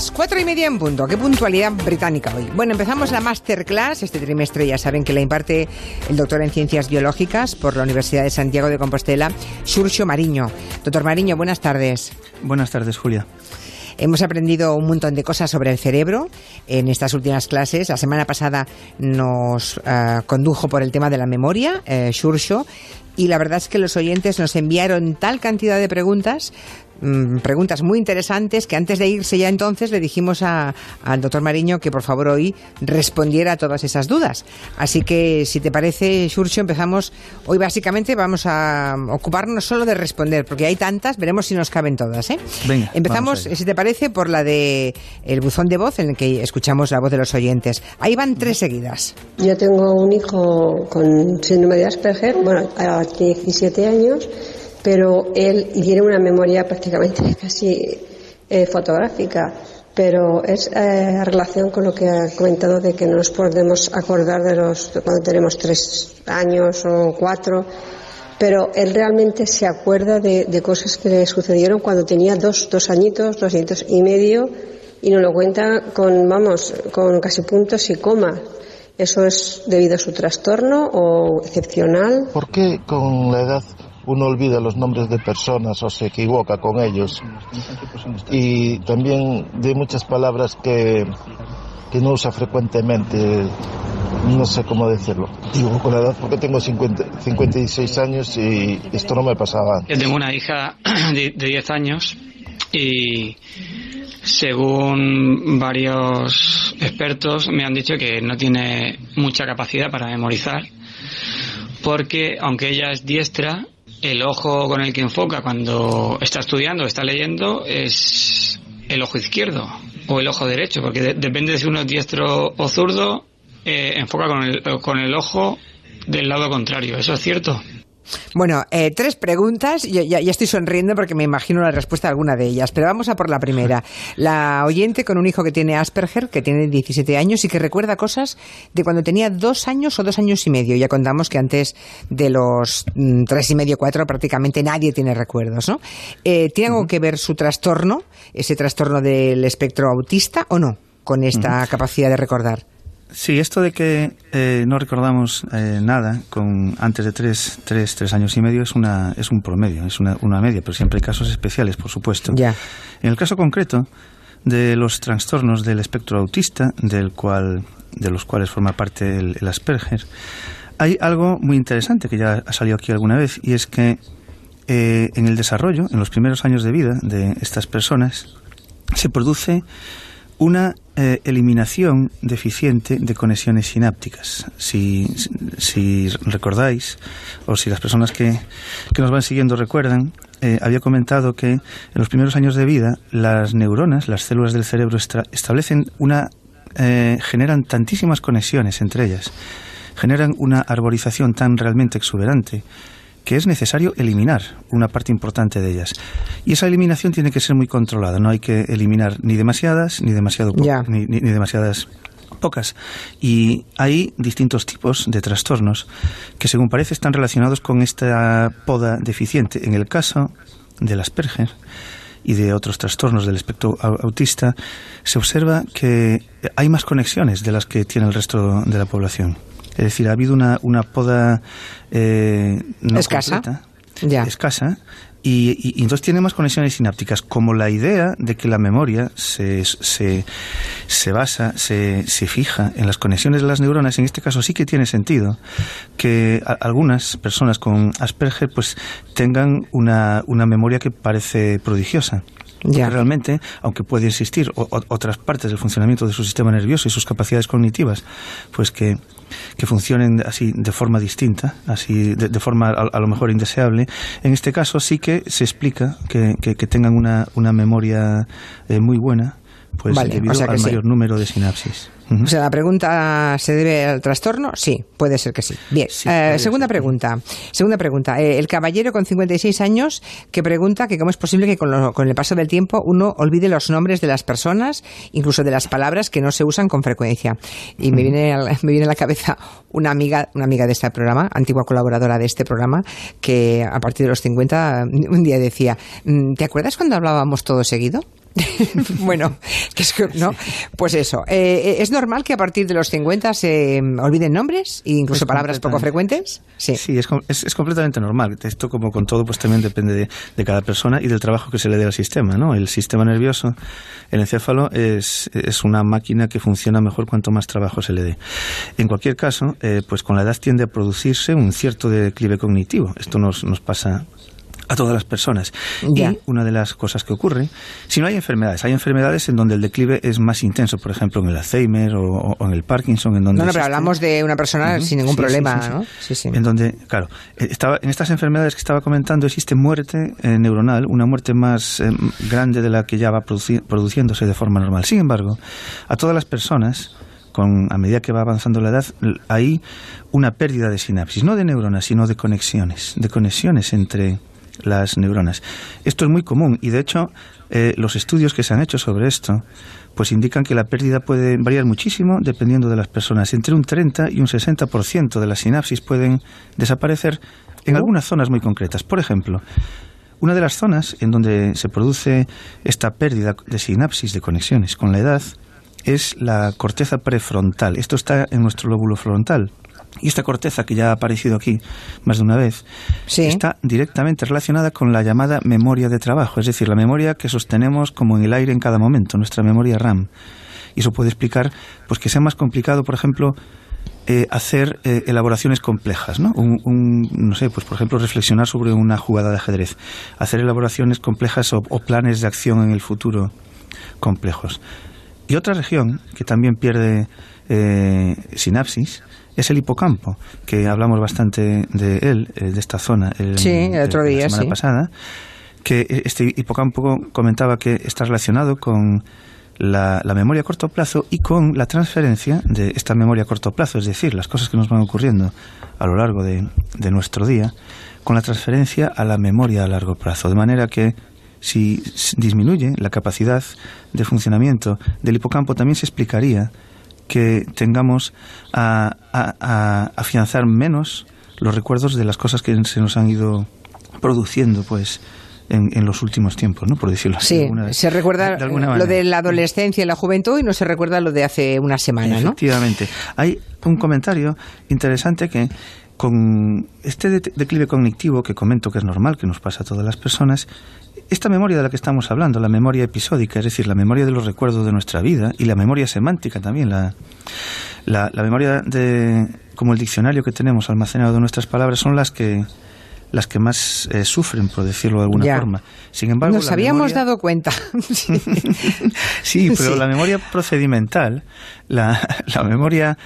Las cuatro y media en punto. Qué puntualidad británica hoy. Bueno, empezamos la masterclass. Este trimestre ya saben que la imparte el doctor en Ciencias Biológicas por la Universidad de Santiago de Compostela, Xurxo Mariño. Doctor Mariño, buenas tardes. Buenas tardes, Julia. Hemos aprendido un montón de cosas sobre el cerebro en estas últimas clases. La semana pasada nos uh, condujo por el tema de la memoria, eh, y la verdad es que los oyentes nos enviaron tal cantidad de preguntas Mm, preguntas muy interesantes que antes de irse ya entonces le dijimos al doctor Mariño que por favor hoy respondiera a todas esas dudas. Así que si te parece, Xurxo, empezamos. Hoy básicamente vamos a ocuparnos solo de responder, porque hay tantas, veremos si nos caben todas. ¿eh? Venga, empezamos, si te parece, por la de el buzón de voz en el que escuchamos la voz de los oyentes. Ahí van tres seguidas. Yo tengo un hijo con síndrome de Asperger, bueno, tiene 17 años pero él tiene una memoria prácticamente casi eh, fotográfica, pero es eh, relación con lo que ha comentado de que no nos podemos acordar de los cuando tenemos tres años o cuatro, pero él realmente se acuerda de, de cosas que le sucedieron cuando tenía dos, dos añitos, dos añitos y medio, y nos lo cuenta con, vamos, con casi puntos y comas. ¿Eso es debido a su trastorno o excepcional? ¿Por qué con la edad uno olvida los nombres de personas o se equivoca con ellos. Y también de muchas palabras que, que no usa frecuentemente, no sé cómo decirlo. Digo con la edad porque tengo 50, 56 años y esto no me pasaba Yo tengo una hija de 10 años y según varios expertos me han dicho que no tiene mucha capacidad para memorizar porque aunque ella es diestra el ojo con el que enfoca cuando está estudiando, está leyendo, es el ojo izquierdo o el ojo derecho, porque de, depende de si uno es diestro o zurdo, eh, enfoca con el, con el ojo del lado contrario. ¿Eso es cierto? Bueno, eh, tres preguntas. Yo ya, ya, estoy sonriendo porque me imagino la respuesta a alguna de ellas. Pero vamos a por la primera. La oyente con un hijo que tiene Asperger, que tiene 17 años y que recuerda cosas de cuando tenía dos años o dos años y medio. Ya contamos que antes de los mm, tres y medio, cuatro, prácticamente nadie tiene recuerdos, ¿no? Eh, ¿Tiene algo que ver su trastorno, ese trastorno del espectro autista o no, con esta capacidad de recordar? Sí, esto de que eh, no recordamos eh, nada con antes de tres, tres, tres años y medio es una es un promedio, es una, una media, pero siempre hay casos especiales, por supuesto. Ya. En el caso concreto de los trastornos del espectro autista, del cual de los cuales forma parte el, el Asperger, hay algo muy interesante que ya ha salido aquí alguna vez y es que eh, en el desarrollo, en los primeros años de vida de estas personas, se produce una eh, eliminación deficiente de conexiones sinápticas. Si, si, recordáis, o si las personas que, que nos van siguiendo recuerdan, eh, había comentado que en los primeros años de vida las neuronas, las células del cerebro, establecen una. Eh, generan tantísimas conexiones entre ellas, generan una arborización tan realmente exuberante que es necesario eliminar una parte importante de ellas. Y esa eliminación tiene que ser muy controlada, no hay que eliminar ni demasiadas ni demasiado Ya. ni, ni, ni demasiadas pocas. Y hay distintos tipos de trastornos que, según parece, están relacionados con esta poda deficiente. En el caso del Asperger y de otros trastornos del espectro autista, se observa que hay más conexiones de las que tiene el resto de la población. Es decir, ha habido una, una poda eh, no escasa. completa, Ya. escasa y, y, y, entonces tiene más conexiones sinápticas, como la idea de que la memoria se, se, se basa, se, se, fija en las conexiones de las neuronas. En este caso sí que tiene sentido que a, algunas personas con Asperger pues tengan una, una memoria que parece prodigiosa. Ya. realmente, aunque puede existir o, o, otras partes del funcionamiento de su sistema nervioso y sus capacidades cognitivas, pues que, que funcionen así de forma distinta, así de, de forma a, lo mejor indeseable, en este caso sí que se explica que, que, que tengan una, una memoria eh, muy buena, pues vale, debido o sea al sí. mayor número de sinapsis. Uh -huh. O sea, la pregunta ¿se debe al trastorno? Sí, puede ser que sí. Bien. Sí, eh, segunda ser. pregunta. Segunda pregunta. Eh, el caballero con 56 años que pregunta que cómo es posible que con, lo, con, el paso del tiempo uno olvide los nombres de las personas, incluso de las palabras que no se usan con frecuencia. Y me viene, a, me viene a la cabeza una amiga, una amiga de este programa, antigua colaboradora de este programa, que a partir de los 50 un día decía, mm, ¿te acuerdas cuando hablábamos todo seguido? bueno, ¿no? pues eso. Eh, ¿Es normal que a partir de los 50 se mm, olviden nombres e incluso palabras poco frecuentes? Sí, sí es, es, completamente normal. Esto, como con todo, pues también depende de, de, cada persona y del trabajo que se le dé al sistema. ¿no? El sistema nervioso, el encéfalo, es, es una máquina que funciona mejor cuanto más trabajo se le dé. En cualquier caso, eh, pues con la edad tiende a producirse un cierto declive cognitivo. Esto nos, nos pasa a todas las personas. Y una de las cosas que ocurre, si no hay enfermedades, hay enfermedades en donde el declive es más intenso, por ejemplo en el Alzheimer o, en el Parkinson, en donde... No, no, pero hablamos de una persona sin ningún problema, ¿no? Sí, sí. En donde, claro, eh, estaba, en estas enfermedades que estaba comentando existe muerte eh, neuronal, una muerte más eh, grande de la que ya va produciéndose de forma normal. Sin embargo, a todas las personas con, a medida que va avanzando la edad, hay una pérdida de sinapsis, no de neuronas, sino de conexiones, de conexiones entre, las neuronas. Esto es muy común y de hecho eh, los estudios que se han hecho sobre esto pues indican que la pérdida puede variar muchísimo dependiendo de las personas. Entre un 30 y un 60% de las sinapsis pueden desaparecer en algunas zonas muy concretas. Por ejemplo, una de las zonas en donde se produce esta pérdida de sinapsis, de conexiones con la edad, es la corteza prefrontal. Esto está en nuestro lóbulo frontal. Y esta corteza, que ya ha aparecido aquí más de una vez, está directamente relacionada con la llamada memoria de trabajo, es decir, la memoria que sostenemos como en el aire en cada momento, nuestra memoria RAM. Y eso puede explicar pues, que sea más complicado, por ejemplo, eh, hacer eh, elaboraciones complejas, ¿no? no sé, pues por ejemplo reflexionar sobre una jugada de ajedrez, hacer elaboraciones complejas o, planes de acción en el futuro complejos. Y otra región que también pierde eh, sinapsis es el hipocampo, que hablamos bastante de él, eh, de esta zona, el, sí, otro día, la semana pasada, que este hipocampo comentaba que está relacionado con la, memoria a corto plazo y con la transferencia de esta memoria a corto plazo, es decir, las cosas que nos van ocurriendo a lo largo de, de nuestro día, con la transferencia a la memoria a largo plazo. De manera que si disminuye la capacidad de funcionamiento del hipocampo, también se explicaría que tengamos a, afianzar menos los recuerdos de las cosas que se nos han ido produciendo, pues, en, los últimos tiempos, ¿no? Por decirlo así. Sí, se recuerda lo de la adolescencia y la juventud y no se recuerda lo de hace una semana, ¿no? Efectivamente. Hay un comentario interesante que con este declive cognitivo que comento que es normal, que nos pasa a todas las personas, esta memoria de la que estamos hablando, la memoria episódica, es decir, la memoria de los recuerdos de nuestra vida y la memoria semántica también, la, la, memoria de, como el diccionario que tenemos almacenado de nuestras palabras, son las que las que más eh, sufren, por decirlo de alguna forma. Sin embargo, nos habíamos dado cuenta. sí, pero la memoria procedimental, la, la memoria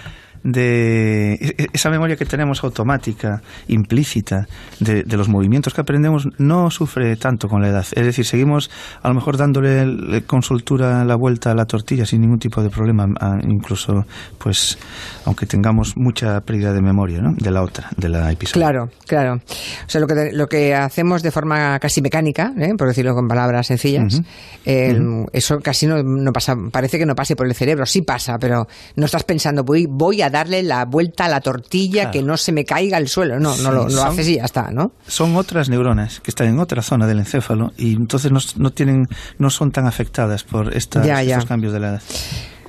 de e, e, esa memoria que tenemos automática, implícita, de, los movimientos que aprendemos, no sufre tanto con la edad. Es decir, seguimos a lo mejor dándole con soltura la vuelta a la tortilla sin ningún tipo de problema, incluso, pues, aunque tengamos mucha pérdida de memoria, ¿no? De la otra, de la episodio. Claro, claro. O sea, lo que, lo que hacemos de forma casi mecánica, ¿eh? por decirlo con palabras sencillas, eso casi no, no, pasa, parece que no pase por el cerebro. Sí pasa, pero no estás pensando, voy, voy a darle la vuelta a la tortilla, que no se me caiga al suelo. No, no lo, haces y ya está, ¿no? Son otras neuronas que están en otra zona del encéfalo y entonces no, no tienen, no son tan afectadas por estos cambios de la edad.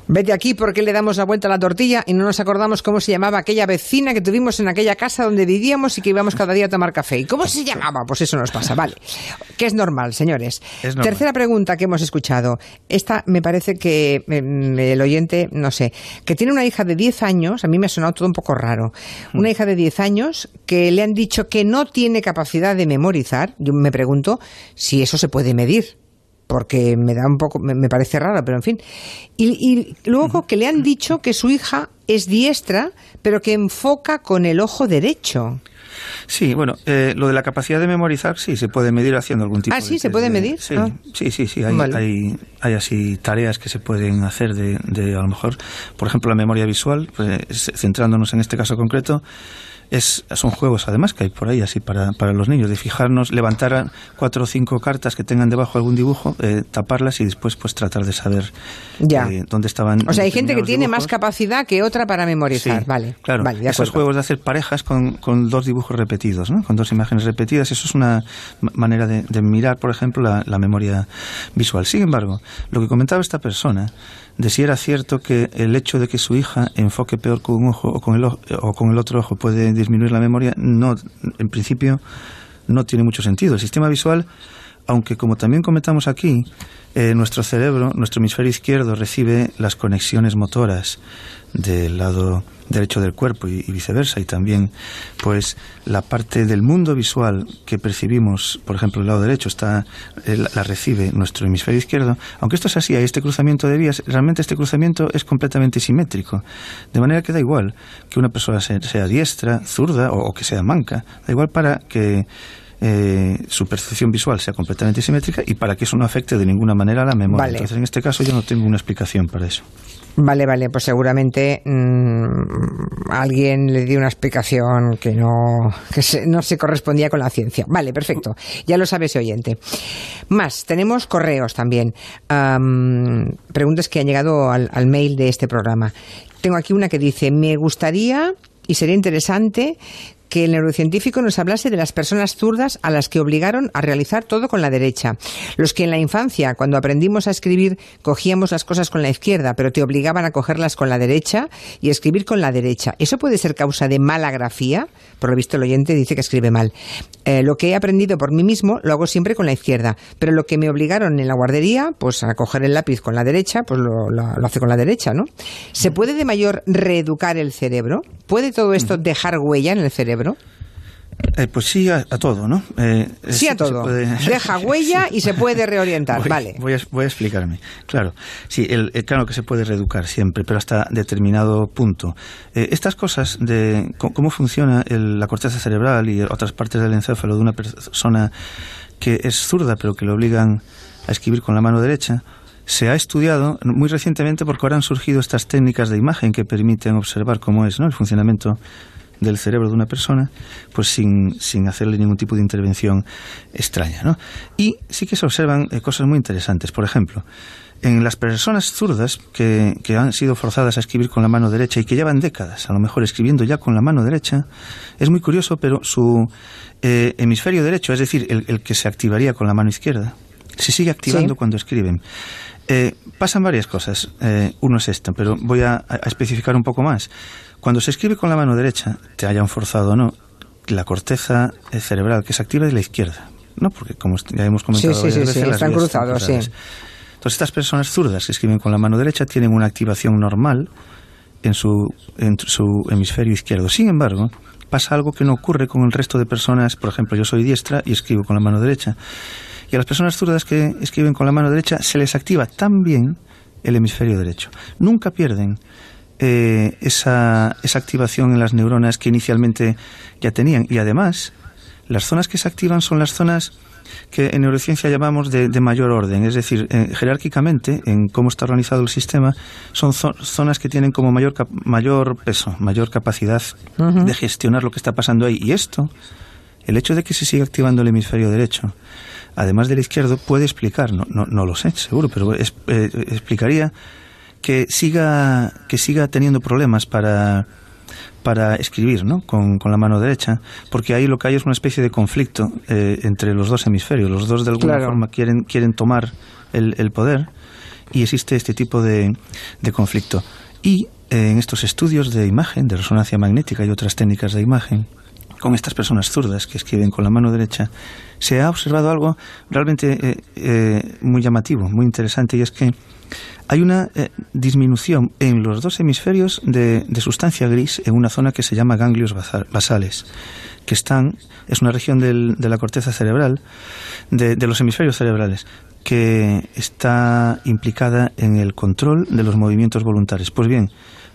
Vete aquí porque le damos la vuelta a la tortilla y no nos acordamos cómo se llamaba aquella vecina que tuvimos en aquella casa donde vivíamos y que íbamos cada día a tomar café. ¿Y cómo se llamaba? Pues eso nos pasa, vale. Que es normal, señores. Tercera pregunta que hemos escuchado. Esta me parece que mm, el oyente, no sé, que tiene una hija de 10 años, a mí me ha sonado todo un poco raro. Mm. Una hija de 10 años que le han dicho que no tiene capacidad de memorizar. Yo me pregunto si eso se puede medir porque me da un poco, me, parece raro, pero en fin. Y, luego que le han dicho que su hija es diestra, pero que enfoca con el ojo derecho. Sí, bueno, eh, lo de la capacidad de memorizar sí se puede medir haciendo algún tipo ah, sí, se puede medir. Sí, ah. sí, sí, sí, hay, hay, hay, así tareas que se pueden hacer de, de, a lo mejor, por ejemplo, la memoria visual, pues, centrándonos en este caso concreto, es, son juegos además que hay por ahí así para, para los niños, de fijarnos, levantar cuatro o cinco cartas que tengan debajo algún dibujo, eh, taparlas y después pues tratar de saber Ya. eh, dónde estaban. O sea, hay gente que tiene dibujos. más capacidad que otra para memorizar. Sí, vale. Claro, vale, de esos juegos de hacer parejas con, con dos dibujos repetidos, ¿no? con dos imágenes repetidas, eso es una ma- manera de, de mirar, por ejemplo, la, la memoria visual. Sin embargo, lo que comentaba esta persona, de si era cierto que el hecho de que su hija enfoque peor con un ojo o con el, o- con el otro ojo puede disminuir la memoria, no, en principio no tiene mucho sentido. El sistema visual, aunque como también comentamos aquí, eh, nuestro cerebro, nuestro hemisferio izquierdo recibe las conexiones motoras del lado derecho del cuerpo y, y viceversa y también pues la parte del mundo visual que percibimos por ejemplo el lado derecho está eh, la, la recibe nuestro hemisferio izquierdo aunque esto es así hay este cruzamiento de vías realmente este cruzamiento es completamente simétrico de manera que da igual que una persona sea, sea diestra zurda o, o que sea manca da igual para que eh, su percepción visual sea completamente simétrica y para que eso no afecte de ninguna manera a la memoria. Vale. Entonces, en este caso yo no tengo una explicación para eso. Vale, vale, pues seguramente mm, alguien le dio una explicación que no que se- no se correspondía con la ciencia. Vale, perfecto. Ya lo sabe ese oyente. Más, tenemos correos también. Am, preguntas que han llegado al, al mail de este programa. Tengo aquí una que dice, me gustaría y sería interesante que el neurocientífico nos hablase de las personas zurdas a las que obligaron a realizar todo con la derecha. Los que en la infancia, cuando aprendimos a escribir, cogíamos las cosas con la izquierda, pero te obligaban a cogerlas con la derecha y escribir con la derecha. ¿Eso puede ser causa de mala grafía? Por lo visto el oyente dice que escribe mal. Eh, lo que he aprendido por mí mismo lo hago siempre con la izquierda, pero lo que me obligaron en la guardería, pues a coger el lápiz con la derecha, pues lo, lo- lo hace con la derecha, ¿no? ¿Se puede de mayor reeducar el cerebro? ¿Puede todo esto dejar huella en el cerebro? Eh, pues sí a, a todo, ¿no? Eh, Sí a todo. puede- Deja huella y se puede reorientar. Voy, vale. voy a, voy a explicarme. Claro, sí, el, el- claro que se puede reeducar siempre, pero hasta determinado punto. Eh, estas cosas de cómo funciona el- la corteza cerebral y otras partes del encéfalo de una persona que es zurda, pero que le obligan a escribir con la mano derecha, se ha estudiado muy recientemente porque ahora han surgido estas técnicas de imagen que permiten observar cómo es ¿no? el funcionamiento del cerebro de una persona, pues sin, sin hacerle ningún tipo de intervención extraña. ¿no? Y sí que se observan eh, cosas muy interesantes. Por ejemplo, en las personas zurdas que, que han sido forzadas a escribir con la mano derecha y que llevan décadas, a lo mejor escribiendo ya con la mano derecha, es muy curioso, pero su eh, hemisferio derecho, es decir, el, el que se activaría con la mano izquierda, se sigue activando Sí. cuando escriben. Eh, pasan varias cosas. Eh, uno es esto, pero voy a, a especificar un poco más. Cuando se escribe con la mano derecha, te hayan forzado o no, la corteza eh, cerebral que se activa es la izquierda. ¿no? Porque como ya hemos comentado Sí, sí, varias sí, veces, sí, las están cruzados, sí. Entonces estas personas zurdas que escriben con la mano derecha tienen una activación normal en su, en su hemisferio izquierdo. Sin embargo, pasa algo que no ocurre con el resto de personas. Por ejemplo, yo soy diestra y escribo con la mano derecha. Y a las personas zurdas que escriben con la mano derecha se les activa también el hemisferio derecho. Nunca pierden eh, esa, esa activación en las neuronas que inicialmente ya tenían. Y además, las zonas que se activan son las zonas que en neurociencia llamamos de, de mayor orden, es decir, eh, jerárquicamente, en cómo está organizado el sistema, son zo- zonas que tienen como mayor, mayor peso, mayor capacidad de gestionar lo que está pasando ahí. Y esto, el hecho de que se siga activando el hemisferio derecho, además del izquierdo, puede explicar, no, no, no lo sé, seguro, pero es- eh, explicaría que siga, que siga teniendo problemas para, para escribir ¿no? con, con la mano derecha, porque ahí lo que hay es una especie de conflicto eh, entre los dos hemisferios. Los dos de alguna Claro. forma quieren, quieren tomar el, el poder y existe este tipo de, de conflicto. Y eh, en estos estudios de imagen, de resonancia magnética y otras técnicas de imagen, con estas personas zurdas que escriben con la mano derecha, se ha observado algo realmente eh, eh, muy llamativo, muy interesante, y es que hay una eh, disminución en los dos hemisferios de, de sustancia gris en una zona que se llama ganglios basa- basales, que están, es una región del- de la corteza cerebral, de, de los hemisferios cerebrales, que está implicada en el control de los movimientos voluntarios. Pues bien,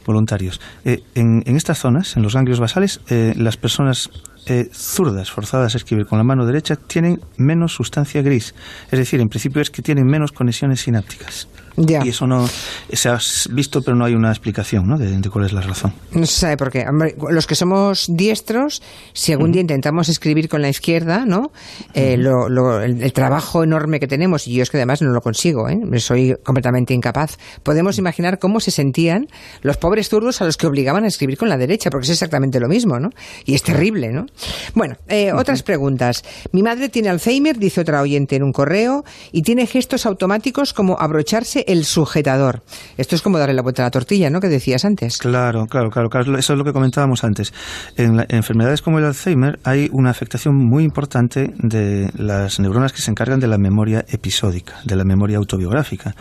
voluntarios. Eh, en, en estas zonas, en los ganglios basales, eh, las personas eh, zurdas forzadas a escribir con la mano derecha tienen menos sustancia gris. Es decir, en principio es que tienen menos conexiones sinápticas. Y eso no se ha visto, pero no hay una explicación ¿no? de, cuál es la razón. No se sabe por qué. los que somos diestros, si algún día intentamos escribir con la izquierda, ¿no? Eh, el, trabajo enorme que tenemos, y yo es que además no lo consigo, ¿eh? soy completamente incapaz. Podemos imaginar cómo se sentían los pobres zurdos a los que obligaban a escribir con la derecha, porque es exactamente lo mismo, ¿no? Y es terrible, ¿no? Bueno, eh, otras preguntas. Mi madre tiene Alzheimer, dice otra oyente en un correo, y tiene gestos automáticos como abrocharse el sujetador. Esto es como darle la vuelta a la tortilla, ¿no? Que decías antes. Claro, claro, claro. Eso es lo que comentábamos antes. En, enfermedades como el Alzheimer hay una afectación muy importante de las neuronas que se encargan de la memoria episódica, de la memoria autobiográfica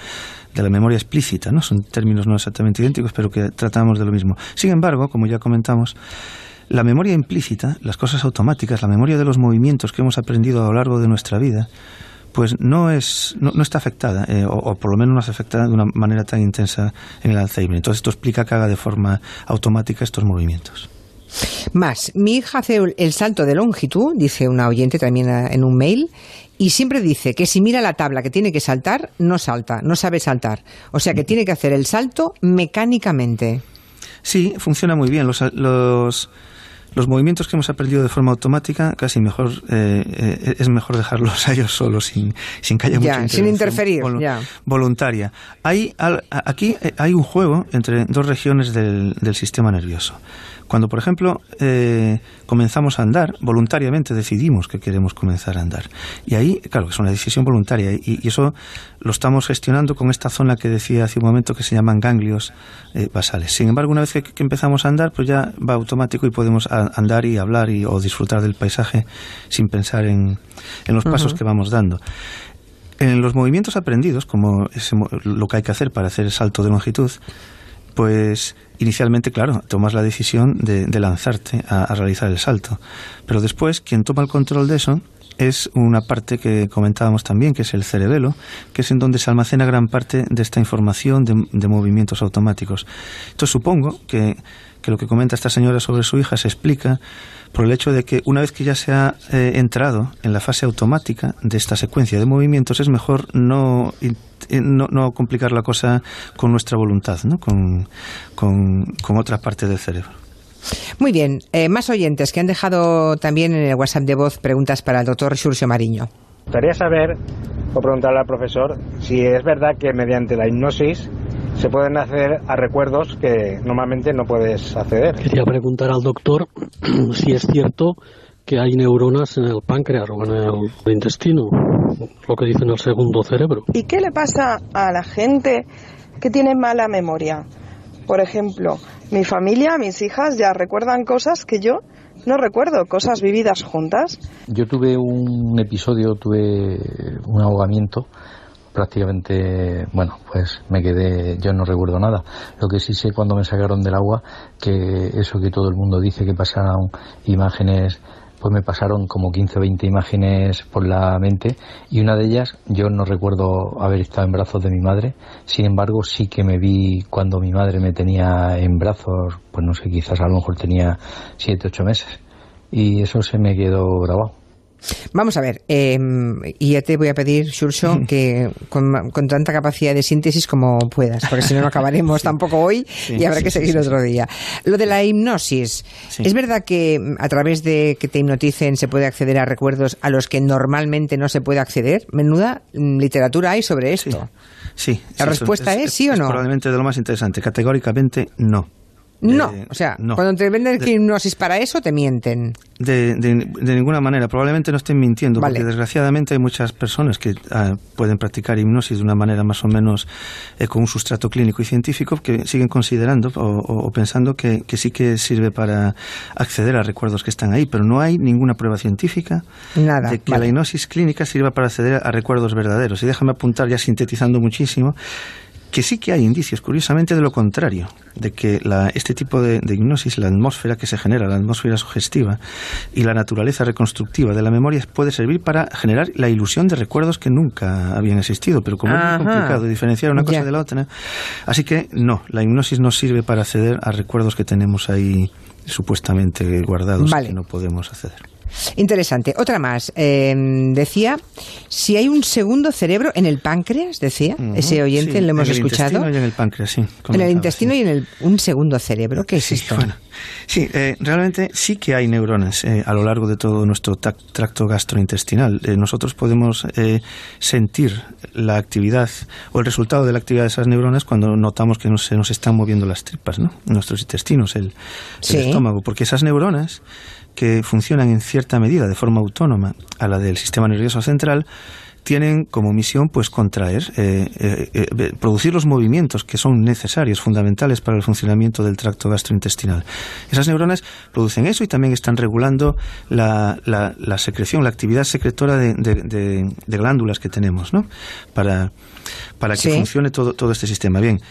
de la memoria explícita, ¿no? Son términos no exactamente idénticos, pero que tratamos de lo mismo. Sin embargo, como ya comentamos, la memoria implícita, las cosas automáticas, la memoria de los movimientos que hemos aprendido a lo largo de nuestra vida, pues no, es, no, está afectada, eh, o, por lo menos no se afecta de una manera tan intensa en el Alzheimer. Entonces esto explica que haga de forma automática estos movimientos. Más, mi hija hace el salto de longitud, dice una oyente también en un mail, y siempre dice que si mira la tabla que tiene que saltar, no salta, no sabe saltar. O sea que tiene que hacer el salto mecánicamente. Sí, funciona muy bien. Los, los, los movimientos que hemos aprendido de forma automática, casi mejor eh, eh, es mejor dejarlos a ellos solos, sin, sin que haya mucha sin interferir, voluntaria. Hay, aquí eh, hay un juego entre dos regiones del, del sistema nervioso. Cuando, por ejemplo, eh, comenzamos a andar, voluntariamente decidimos que queremos comenzar a andar. Y ahí, claro, es una decisión voluntaria y, eso lo estamos gestionando con esta zona que decía hace un momento que se llaman ganglios eh, basales. Sin embargo, una vez que, empezamos a andar, pues ya va automático y podemos andar y hablar y, o disfrutar del paisaje sin pensar en, los pasos que vamos dando. En los movimientos aprendidos, como es lo que hay que hacer para hacer el salto de longitud, pues inicialmente, claro, tomas la decisión de, lanzarte a, realizar el salto. Pero después, quien toma el control de eso es una parte que comentábamos también, que es el cerebelo, que es en donde se almacena gran parte de esta información de movimientos automáticos. Entonces supongo que que lo que comenta esta señora sobre su hija se explica por el hecho de que una vez que ya se ha eh, entrado en la fase automática de esta secuencia de movimientos, es mejor no, no, complicar la cosa con nuestra voluntad, ¿no? con, con, otra parte del cerebro. Muy bien, eh, más oyentes que han dejado también en el WhatsApp de voz preguntas para el doctor Xurxo Mariño. Me gustaría saber, o preguntarle al profesor, si es verdad que mediante la hipnosis se pueden acceder a recuerdos que normalmente no puedes acceder. Quería preguntar al doctor si es cierto que hay neuronas en el páncreas o en el intestino, lo que dice en el segundo cerebro. ¿Y qué le pasa a la gente que tiene mala memoria? Por ejemplo, mi familia, mis hijas ya recuerdan cosas que yo no recuerdo, cosas vividas juntas. Yo tuve un episodio, tuve un ahogamiento prácticamente, bueno, pues me quedé, yo no recuerdo nada. Lo que sí sé cuando me sacaron del agua, que eso que todo el mundo dice que pasaron imágenes, pues me pasaron como 15 o 20 imágenes por la mente y una de ellas yo no recuerdo haber estado en brazos de mi madre, sin embargo sí que me vi cuando mi madre me tenía en brazos, pues no sé, quizás a lo mejor tenía 7, 8 meses y eso se me quedó grabado. Vamos a ver, em, y ya te voy a pedir, Shurso, que con, tanta capacidad de síntesis como puedas, porque si no, no acabaremos tampoco hoy y habrá que seguir otro día. Lo de la hipnosis, ¿es verdad que mm, a través de que te hipnoticen se puede acceder a recuerdos a los que normalmente no se puede acceder? Menuda mm, literatura hay sobre esto. Sí. ¿La respuesta es, sí o no? probablemente de lo más interesante. Categóricamente no. No, o sea, cuando te venden hipnosis para eso, te mienten. De, ninguna manera, probablemente no estén mintiendo, porque desgraciadamente hay muchas personas que ah, pueden practicar hipnosis de una manera más o menos eh, con un sustrato clínico y científico que siguen considerando o, pensando que, sí que sirve para acceder a recuerdos que están ahí, pero no hay ninguna prueba científica de que la hipnosis clínica sirva para acceder a recuerdos verdaderos. Y déjame apuntar, ya sintetizando muchísimo, que sí que hay indicios, curiosamente, de lo contrario, de que la, este tipo de, hipnosis, la atmósfera que se genera, la atmósfera sugestiva y la naturaleza reconstructiva de la memoria puede servir para generar la ilusión de recuerdos que nunca habían existido, pero como es muy complicado diferenciar una cosa de la otra, así que no, la hipnosis no sirve para acceder a recuerdos que tenemos ahí supuestamente guardados que no podemos acceder. Interesante. Otra más. Eh, decía, si hay un segundo cerebro en el páncreas, decía, ese oyente lo hemos escuchado. En el intestino y en el páncreas, sí. En el intestino y en el, un segundo cerebro. ¿Qué es esto? sí, eh, realmente sí que hay neuronas eh, a lo largo de todo nuestro tracto gastrointestinal. nosotros podemos sentir la actividad o el resultado de la actividad de esas neuronas cuando notamos que se nos están moviendo las tripas, ¿no? Nuestros intestinos, el, el estómago, porque esas neuronas que funcionan en cierta medida de forma autónoma a la del sistema nervioso central, tienen como misión pues contraer, eh, eh, eh, producir los movimientos que son necesarios, fundamentales para el funcionamiento del tracto gastrointestinal. Esas neuronas producen eso y también están regulando la, la, secreción, la actividad secretora de, glándulas que tenemos, ¿no? Para, para que funcione todo, todo este sistema. Bien,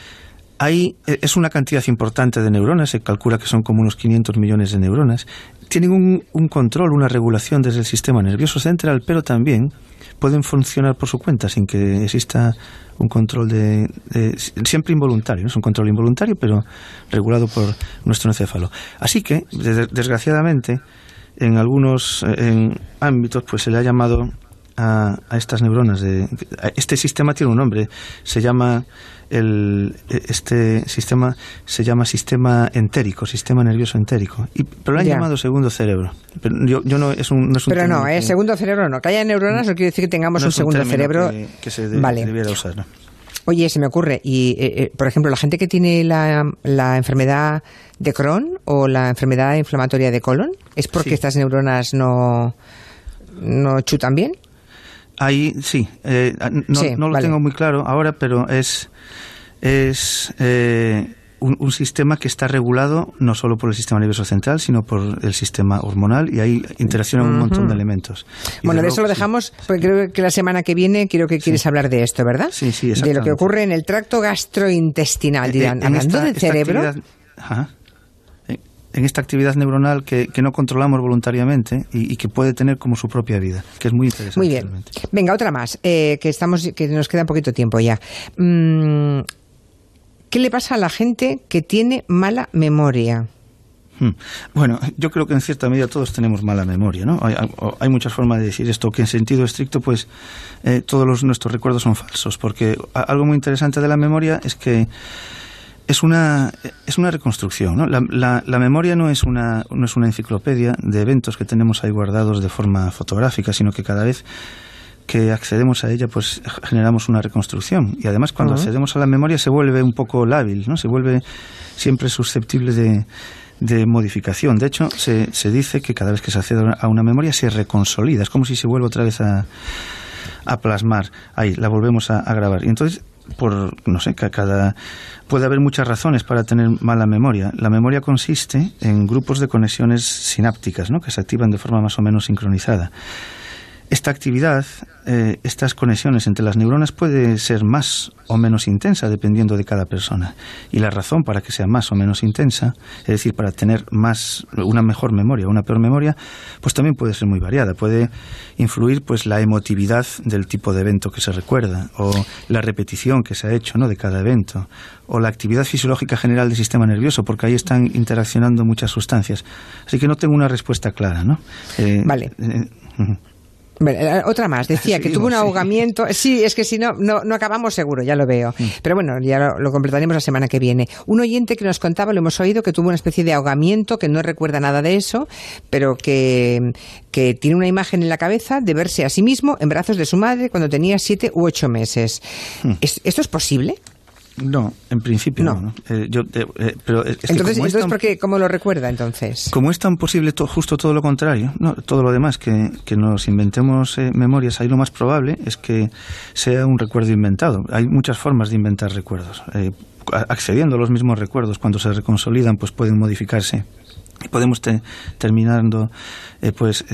hay, es una cantidad importante de neuronas, se calcula que son como unos 500 millones de neuronas, tienen un, control, una regulación desde el sistema nervioso central, pero también pueden funcionar por su cuenta sin que exista un control de, siempre involuntario, es un control involuntario, pero regulado por nuestro encéfalo. Así que, desgraciadamente, en algunos ámbitos, pues se le ha llamado a, estas neuronas de este sistema tiene un nombre, se llama el, este sistema se llama sistema entérico, sistema nervioso entérico. Y, pero lo han llamado segundo cerebro. Pero yo, yo no, es un, no es Pero no, ¿eh? segundo cerebro no. Que haya neuronas no quiere decir que tengamos un segundo cerebro. Que, se debiera usar, ¿no? Oye, se me ocurre, y eh, eh, por ejemplo, la gente que tiene la, la, enfermedad de Crohn o la enfermedad inflamatoria de colon, ¿es porque estas neuronas no, no chutan bien? Ahí sí, eh, no, lo tengo muy claro ahora, pero es, es eh, un, sistema que está regulado no solo por el sistema nervioso central, sino por el sistema hormonal y ahí interaccionan un montón de elementos. bueno, de eso lo dejamos, porque creo que la semana que viene quiero que quieres hablar de esto, ¿verdad? Sí, sí, De lo que ocurre en el tracto gastrointestinal, dirán, hablando del cerebro en esta actividad neuronal que, no controlamos voluntariamente y, que puede tener como su propia vida, que es muy interesante. Muy bien. Venga, otra más, eh, que, estamos, que nos queda poquito tiempo ya. Mm, ¿Qué le pasa a la gente que tiene mala memoria? Hmm. Bueno, yo creo que en cierta medida todos tenemos mala memoria, ¿no? Hay, muchas formas de decir esto, que en sentido estricto, pues eh, todos nuestros recuerdos son falsos, porque algo muy interesante de la memoria es que es una, es una reconstrucción. ¿no? La, la, memoria no es, una, no es una enciclopedia de eventos que tenemos ahí guardados de forma fotográfica, sino que cada vez que accedemos a ella, pues generamos una reconstrucción. Y además, cuando accedemos a la memoria, se vuelve un poco lábil, ¿no? se vuelve siempre susceptible de, de modificación. De hecho, se, se dice que cada vez que se accede a una memoria se reconsolida. Es como si se vuelve otra vez a, a plasmar. Ahí, la volvemos a, a grabar. Y entonces, por, no sé, cada, puede haber muchas razones para tener mala memoria. La memoria consiste en grupos de conexiones sinápticas, ¿no? que se activan de forma más o menos sincronizada. Esta actividad, eh, estas conexiones entre las neuronas puede ser más o menos intensa dependiendo de cada persona. Y la razón para que sea más o menos intensa, es decir, para tener más, una mejor memoria, una peor memoria, pues también puede ser muy variada. Puede influir pues la emotividad del tipo de evento que se recuerda, o la repetición que se ha hecho ¿no? de cada evento, o la actividad fisiológica general del sistema nervioso, porque ahí están interaccionando muchas sustancias. Así que no tengo una respuesta clara, ¿no? Eh, vale. Eh, eh, otra más, decía que tuvo un ahogamiento. Sí. es que si no, no, no acabamos seguro, ya lo veo. Mm. Pero bueno, ya lo, completaremos la semana que viene. Un oyente que nos contaba, lo hemos oído, que tuvo una especie de ahogamiento, que no recuerda nada de eso, pero que, que tiene una imagen en la cabeza de verse a sí mismo en brazos de su madre cuando tenía siete u ocho meses. Mm. ¿Esto es posible? No, en principio no. Eh, yo, eh, eh, pero entonces, ¿por qué? ¿Cómo lo recuerda entonces? Como es tan posible justo todo lo contrario, no, todo lo demás, que, que nos inventemos memorias, ahí lo más probable es que sea un recuerdo inventado. Hay muchas formas de inventar recuerdos. accediendo a los mismos recuerdos, cuando se reconsolidan, pues pueden modificarse y podemos terminando pues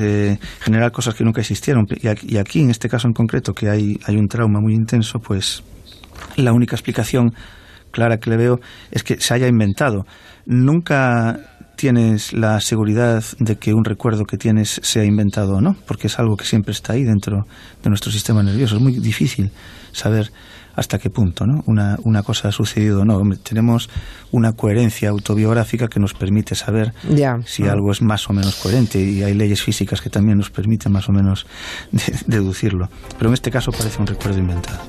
generar cosas que nunca existieron y aquí, en este caso en concreto que hay hay un trauma muy intenso pues la única explicación clara que le veo es que se haya inventado. Nunca tienes la seguridad de que un recuerdo que tienes sea inventado o no, porque es algo que siempre está ahí dentro de nuestro sistema nervioso. Es muy difícil saber hasta qué punto ¿no? una, una cosa ha sucedido o no. tenemos una coherencia autobiográfica que nos permite saber si algo es más o menos coherente y hay leyes físicas que también nos permiten más o menos deducirlo. Pero en este caso parece un recuerdo inventado.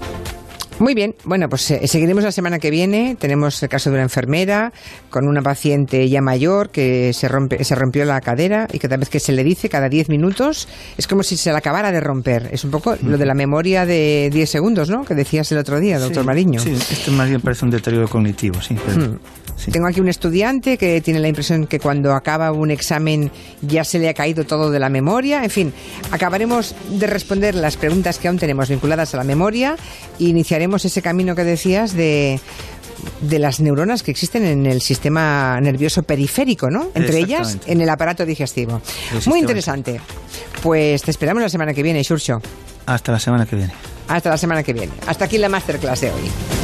Muy bien, bueno, pues eh, seguiremos la semana que viene. Tenemos el caso de una enfermera con una paciente ya mayor que se, rompe, se rompió la cadera y cada vez que se le dice, cada 10 minutos, es como si se la acabara de romper. Es un poco lo de la memoria de 10 segundos, ¿no? Que decías el otro día, doctor Mariño. Sí, esto más bien parece un deterioro cognitivo, sí. Hmm. Tengo aquí un estudiante que tiene la impresión que cuando acaba un examen ya se le ha caído todo de la memoria. En fin, acabaremos de responder las preguntas que aún tenemos vinculadas a la memoria e iniciaremos ese camino que decías de de las neuronas que existen en el sistema nervioso periférico, ¿no? Entre ellas en el aparato digestivo. Muy interesante. Pues te esperamos la semana que viene, Xurxo. Hasta la semana que viene. Hasta la semana que viene. Hasta aquí la masterclass de hoy.